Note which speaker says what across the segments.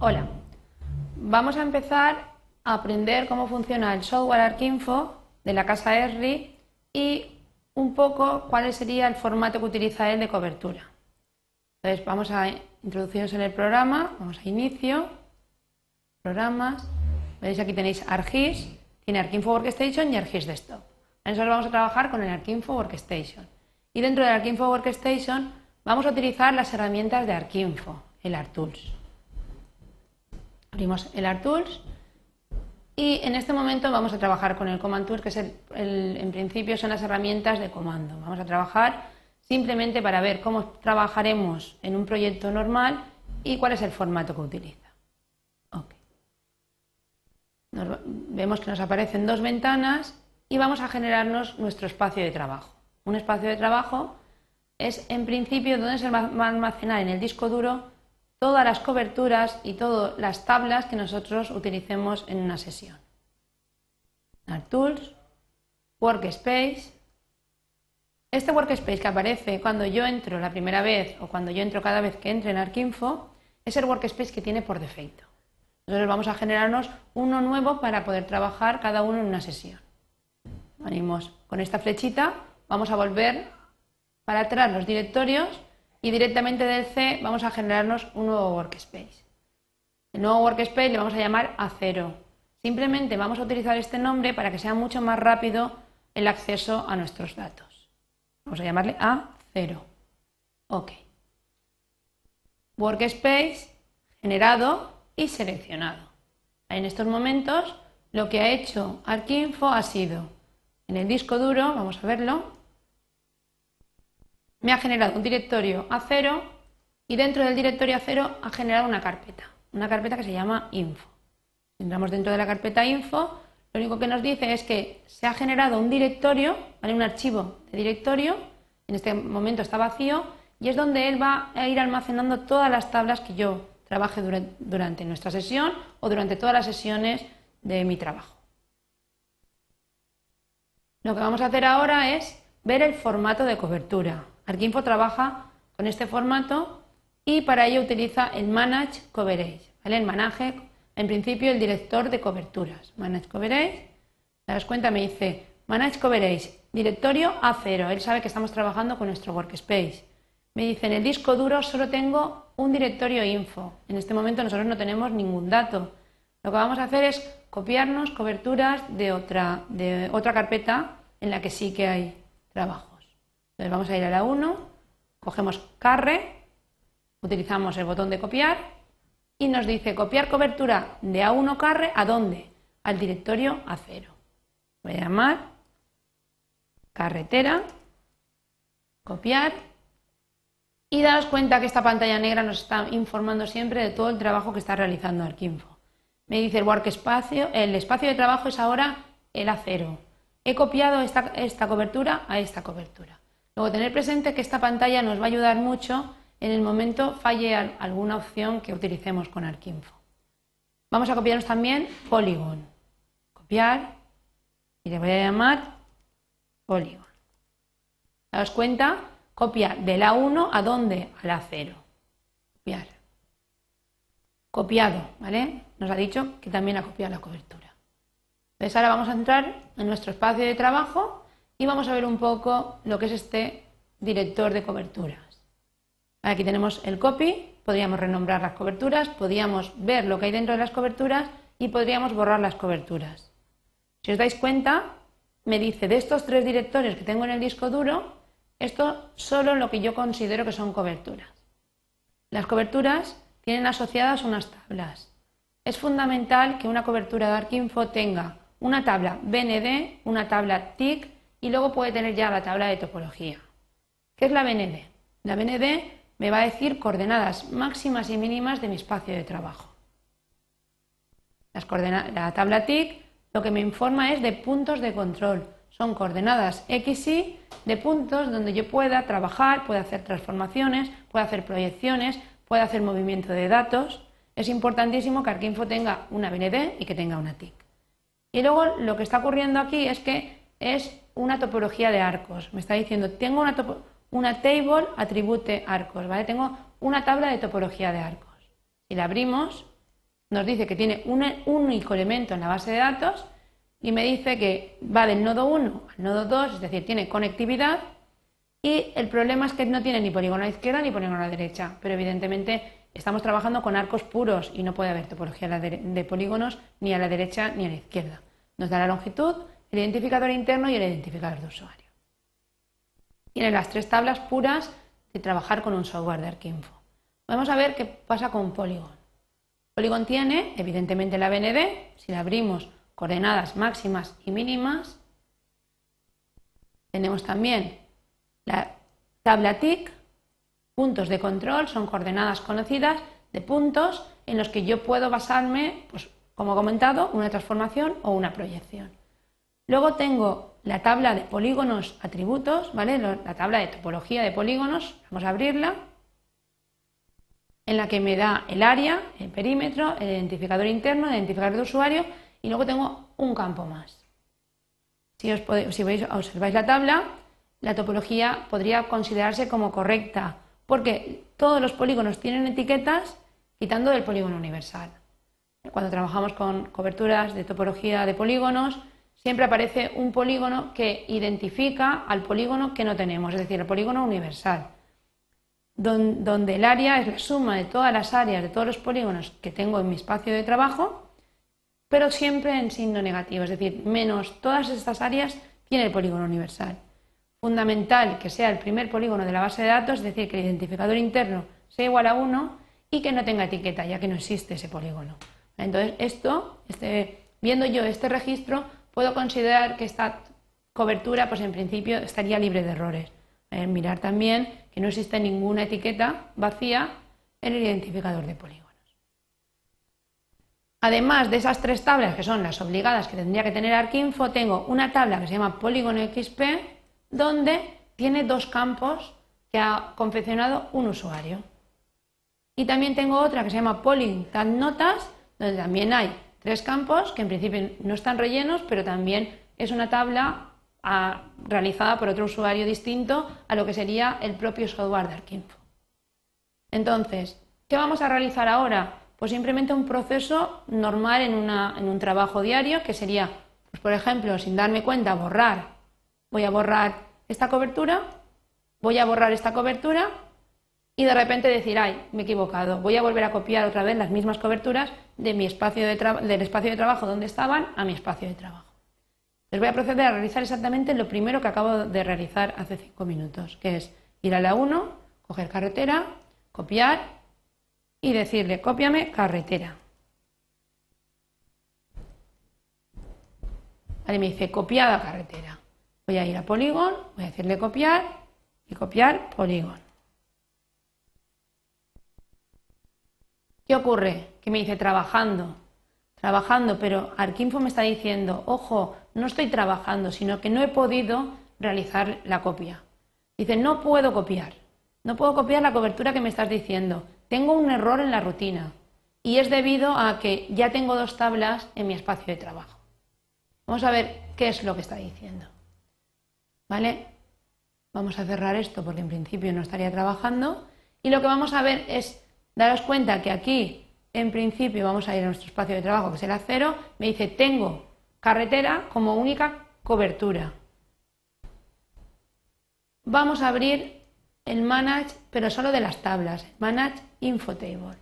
Speaker 1: Hola, vamos a empezar a aprender cómo funciona el software Arquinfo de la casa ERRI y un poco cuál sería el formato que utiliza él de cobertura. Entonces vamos a introducirnos en el programa, vamos a inicio, programas, veis aquí tenéis ArcGIS, tiene Arquinfo Workstation y ArcGIS Desktop. Nosotros vamos a trabajar con el Arquinfo Workstation. Y dentro del Arquinfo Workstation vamos a utilizar las herramientas de Arquinfo, el ArtTools. Abrimos el ArtTools y en este momento vamos a trabajar con el Command Tool, que es en principio son las herramientas de comando. Vamos a trabajar simplemente para ver cómo trabajaremos en un proyecto normal y cuál es el formato que utiliza. vemos que nos aparecen dos ventanas y vamos a generarnos nuestro espacio de trabajo. Un espacio de trabajo es en principio donde se va a almacenar en el disco duro todas las coberturas y todas las tablas que nosotros utilicemos en una sesión. Tools, Workspace. Este Workspace que aparece cuando yo entro la primera vez o cuando yo entro cada vez que entre en Arquinfo es el Workspace que tiene por defecto. Nosotros vamos a generarnos uno nuevo para poder trabajar cada uno en una sesión. Venimos con esta flechita, vamos a volver para atrás los directorios y directamente del C vamos a generarnos un nuevo workspace. El nuevo workspace le vamos a llamar A0. Simplemente vamos a utilizar este nombre para que sea mucho más rápido el acceso a nuestros datos. Vamos a llamarle A0. OK. Workspace generado y seleccionado. En estos momentos lo que ha hecho Arquinfo ha sido en el disco duro, vamos a verlo, me ha generado un directorio A0 y dentro del directorio A0 ha generado una carpeta, una carpeta que se llama info. Entramos dentro de la carpeta info, lo único que nos dice es que se ha generado un directorio, un archivo de directorio, en este momento está vacío, y es donde él va a ir almacenando todas las tablas que yo trabaje durante nuestra sesión o durante todas las sesiones de mi trabajo. Lo que vamos a hacer ahora es ver el formato de cobertura. Arquinfo trabaja con este formato y para ello utiliza el Manage Coverage. El Manage, en principio el director de coberturas. Manage Coverage, te das cuenta, me dice Manage Coverage, directorio A0. Él sabe que estamos trabajando con nuestro workspace. Me dice, en el disco duro solo tengo un directorio info. En este momento nosotros no tenemos ningún dato. Lo que vamos a hacer es copiarnos coberturas de otra, de otra carpeta en la que sí que hay trabajo. Entonces vamos a ir a la 1, cogemos carre, utilizamos el botón de copiar y nos dice copiar cobertura de A1 carre a dónde? Al directorio A0. Voy a llamar carretera, copiar y daos cuenta que esta pantalla negra nos está informando siempre de todo el trabajo que está realizando Arquinfo. Me dice el work espacio, el espacio de trabajo es ahora el A0. He copiado esta, esta cobertura a esta cobertura. Luego, tener presente que esta pantalla nos va a ayudar mucho en el momento falle alguna opción que utilicemos con Arquinfo. Vamos a copiarnos también Polygon. Copiar y le voy a llamar Polygon. Daos cuenta, copia de la 1 a dónde? A la 0. Copiar. Copiado, ¿vale? Nos ha dicho que también ha copiado la cobertura. Entonces ahora vamos a entrar en nuestro espacio de trabajo y vamos a ver un poco lo que es este director de coberturas. Aquí tenemos el copy, podríamos renombrar las coberturas, podríamos ver lo que hay dentro de las coberturas y podríamos borrar las coberturas. Si os dais cuenta, me dice de estos tres directorios que tengo en el disco duro, esto solo lo que yo considero que son coberturas. Las coberturas tienen asociadas unas tablas. Es fundamental que una cobertura de Arquinfo tenga una tabla BND, una tabla TIC y luego puede tener ya la tabla de topología. ¿Qué es la BND? La BND me va a decir coordenadas máximas y mínimas de mi espacio de trabajo. la tabla TIC lo que me informa es de puntos de control. Son coordenadas X, Y de puntos donde yo pueda trabajar, pueda hacer transformaciones, pueda hacer proyecciones, pueda hacer movimiento de datos. Es importantísimo que Arquinfo tenga una BND y que tenga una TIC. Y luego lo que está ocurriendo aquí es que es una topología de arcos. Me está diciendo, tengo una, una table atribute arcos, ¿vale? Tengo una tabla de topología de arcos. Si la abrimos, nos dice que tiene un único elemento en la base de datos y me dice que va del nodo 1 al nodo 2, es decir, tiene conectividad y el problema es que no tiene ni polígono a la izquierda ni polígono a la derecha, pero evidentemente estamos trabajando con arcos puros y no puede haber topología de polígonos ni a la derecha ni a la izquierda. Nos da la longitud, el identificador interno y el identificador de usuario. Tiene las tres tablas puras de trabajar con un software de Arquinfo. Vamos a ver qué pasa con Polygon. Polygon tiene, evidentemente, la BND. Si la abrimos, coordenadas máximas y mínimas. Tenemos también la tabla TIC, puntos de control, son coordenadas conocidas de puntos en los que yo puedo basarme, pues, como he comentado, una transformación o una proyección. Luego tengo la tabla de polígonos atributos, ¿vale? La tabla de topología de polígonos, vamos a abrirla, en la que me da el área, el perímetro, el identificador interno, el identificador de usuario y luego tengo un campo más. Si, os si veis, observáis la tabla, la topología podría considerarse como correcta, porque todos los polígonos tienen etiquetas quitando del polígono universal. Cuando trabajamos con coberturas de topología de polígonos, siempre aparece un polígono que identifica al polígono que no tenemos, es decir, el polígono universal, donde el área es la suma de todas las áreas de todos los polígonos que tengo en mi espacio de trabajo pero siempre en signo negativo, es decir, menos todas estas áreas tiene el polígono universal. Fundamental que sea el primer polígono de la base de datos, es decir, que el identificador interno sea igual a 1 y que no tenga etiqueta, ya que no existe ese polígono. Entonces, esto, este, viendo yo este registro, puedo considerar que esta cobertura, pues en principio, estaría libre de errores. Eh, mirar también que no existe ninguna etiqueta vacía en el identificador de polígono. Además de esas tres tablas, que son las obligadas que tendría que tener Arquinfo, tengo una tabla que se llama Polígono XP, donde tiene dos campos que ha confeccionado un usuario. Y también tengo otra que se llama Polygon Notas, donde también hay tres campos que en principio no están rellenos, pero también es una tabla ah, realizada por otro usuario distinto a lo que sería el propio software de Arquinfo. Entonces, ¿qué vamos a realizar ahora? Pues simplemente un proceso normal en, un trabajo diario, que sería, pues por ejemplo, sin darme cuenta, borrar. Voy a borrar esta cobertura, voy a borrar esta cobertura y de repente decir, ay, me he equivocado, voy a volver a copiar otra vez las mismas coberturas de mi espacio de del espacio de trabajo donde estaban a mi espacio de trabajo. Les voy a proceder a realizar exactamente lo primero que acabo de realizar hace cinco minutos, que es ir a la 1, coger carretera, copiar y decirle cópiame carretera. Vale, me dice copiada carretera. Voy a ir a Polygon, voy a decirle copiar y copiar Polygon. ¿Qué ocurre? Que me dice trabajando, trabajando, pero Arquinfo me está diciendo, ojo, no estoy trabajando, sino que no he podido realizar la copia. Dice, no puedo copiar, no puedo copiar la cobertura que me estás diciendo tengo un error en la rutina y es debido a que ya tengo dos tablas en mi espacio de trabajo. Vamos a ver qué es lo que está diciendo. ¿Vale? Vamos a cerrar esto porque en principio no estaría trabajando y lo que vamos a ver es daros cuenta que aquí en principio vamos a ir a nuestro espacio de trabajo que será cero, me dice tengo carretera como única cobertura. Vamos a abrir el manage, pero solo de las tablas, manage infotables.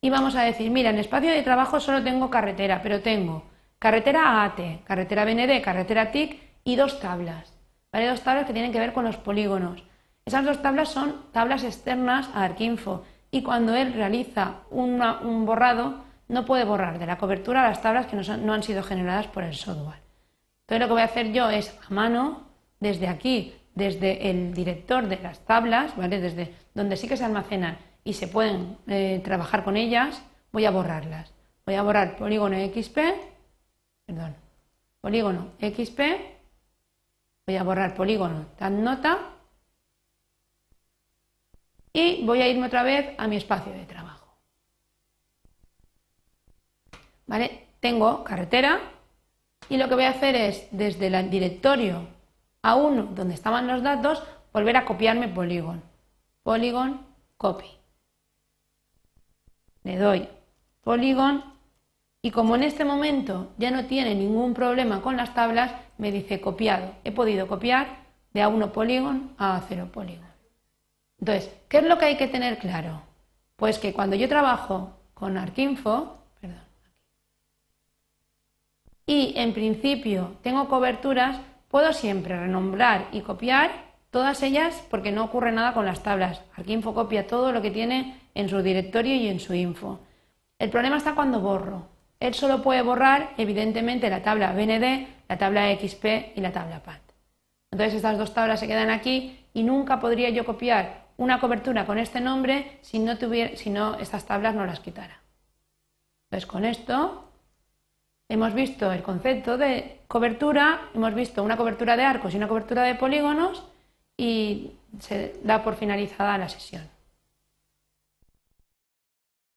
Speaker 1: Y vamos a decir, mira, en espacio de trabajo solo tengo carretera, pero tengo carretera AT, carretera BND, carretera TIC y dos tablas. ¿vale? Dos tablas que tienen que ver con los polígonos. Esas dos tablas son tablas externas a Arquinfo y cuando él realiza un borrado no puede borrar de la cobertura las tablas que no, han sido generadas por el software. Entonces lo que voy a hacer yo es a mano, desde aquí, desde el director de las tablas, desde donde sí que se almacenan y se pueden eh, trabajar con ellas, voy a borrarlas. Voy a borrar polígono XP, perdón, polígono XP, voy a borrar polígono tan nota y voy a irme otra vez a mi espacio de trabajo. ¿Vale? Tengo carretera y lo que voy a hacer es desde el directorio A1 donde estaban los datos volver a copiarme polígono. Polygon copy le doy polygon y como en este momento ya no tiene ningún problema con las tablas, me dice copiado. He podido copiar de A1 polygon a A0 polygon. Entonces, ¿qué es lo que hay que tener claro? Pues que cuando yo trabajo con Arquinfo, y en principio tengo coberturas, puedo siempre renombrar y copiar todas ellas porque no ocurre nada con las tablas. Arquinfo copia todo lo que tiene en su directorio y en su info. El problema está cuando borro. Él solo puede borrar, evidentemente, la tabla BND, la tabla XP y la tabla PAT. Entonces estas dos tablas se quedan aquí y nunca podría yo copiar una cobertura con este nombre si no, estas tablas no las quitara. Entonces con esto hemos visto el concepto de cobertura, hemos visto una cobertura de arcos y una cobertura de polígonos y se da por finalizada la sesión.